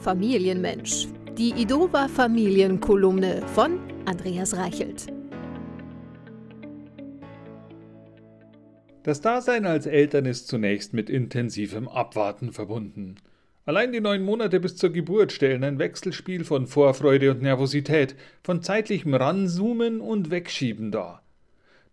Familienmensch. Die Idova Familienkolumne von Andreas Reichelt. Das Dasein als Eltern ist zunächst mit intensivem Abwarten verbunden. Allein die neun Monate bis zur Geburt stellen ein Wechselspiel von Vorfreude und Nervosität, von zeitlichem Ranzoomen und Wegschieben dar.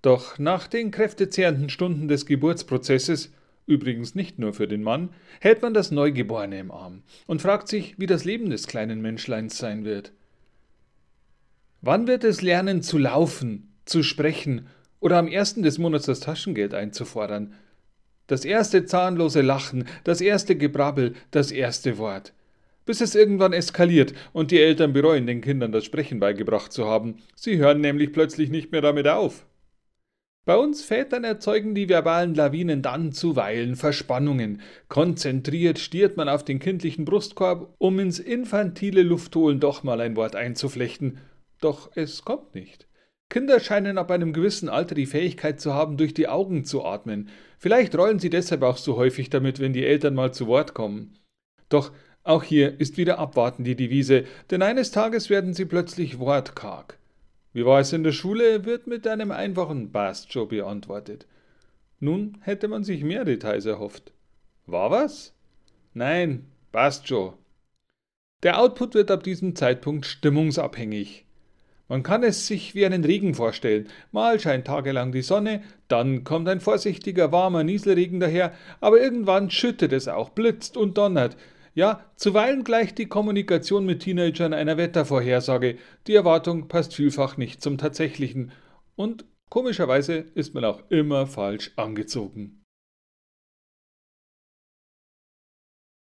Doch nach den kräftezehrenden Stunden des Geburtsprozesses übrigens nicht nur für den Mann, hält man das Neugeborene im Arm und fragt sich, wie das Leben des kleinen Menschleins sein wird. Wann wird es lernen zu laufen, zu sprechen oder am ersten des Monats das Taschengeld einzufordern? Das erste zahnlose Lachen, das erste Gebrabbel, das erste Wort. Bis es irgendwann eskaliert und die Eltern bereuen, den Kindern das Sprechen beigebracht zu haben. Sie hören nämlich plötzlich nicht mehr damit auf. Bei uns Vätern erzeugen die verbalen Lawinen dann zuweilen Verspannungen. Konzentriert stiert man auf den kindlichen Brustkorb, um ins infantile Luftholen doch mal ein Wort einzuflechten. Doch es kommt nicht. Kinder scheinen ab einem gewissen Alter die Fähigkeit zu haben, durch die Augen zu atmen. Vielleicht rollen sie deshalb auch so häufig damit, wenn die Eltern mal zu Wort kommen. Doch auch hier ist wieder abwarten die Devise, denn eines Tages werden sie plötzlich wortkarg. Wie war es in der Schule, wird mit einem einfachen Bastjo beantwortet. Nun hätte man sich mehr Details erhofft. War was? Nein, Bastjo. Der Output wird ab diesem Zeitpunkt stimmungsabhängig. Man kann es sich wie einen Regen vorstellen. Mal scheint tagelang die Sonne, dann kommt ein vorsichtiger, warmer Nieselregen daher, aber irgendwann schüttet es auch, blitzt und donnert. Ja, zuweilen gleicht die Kommunikation mit Teenagern einer Wettervorhersage. Die Erwartung passt vielfach nicht zum Tatsächlichen. Und komischerweise ist man auch immer falsch angezogen.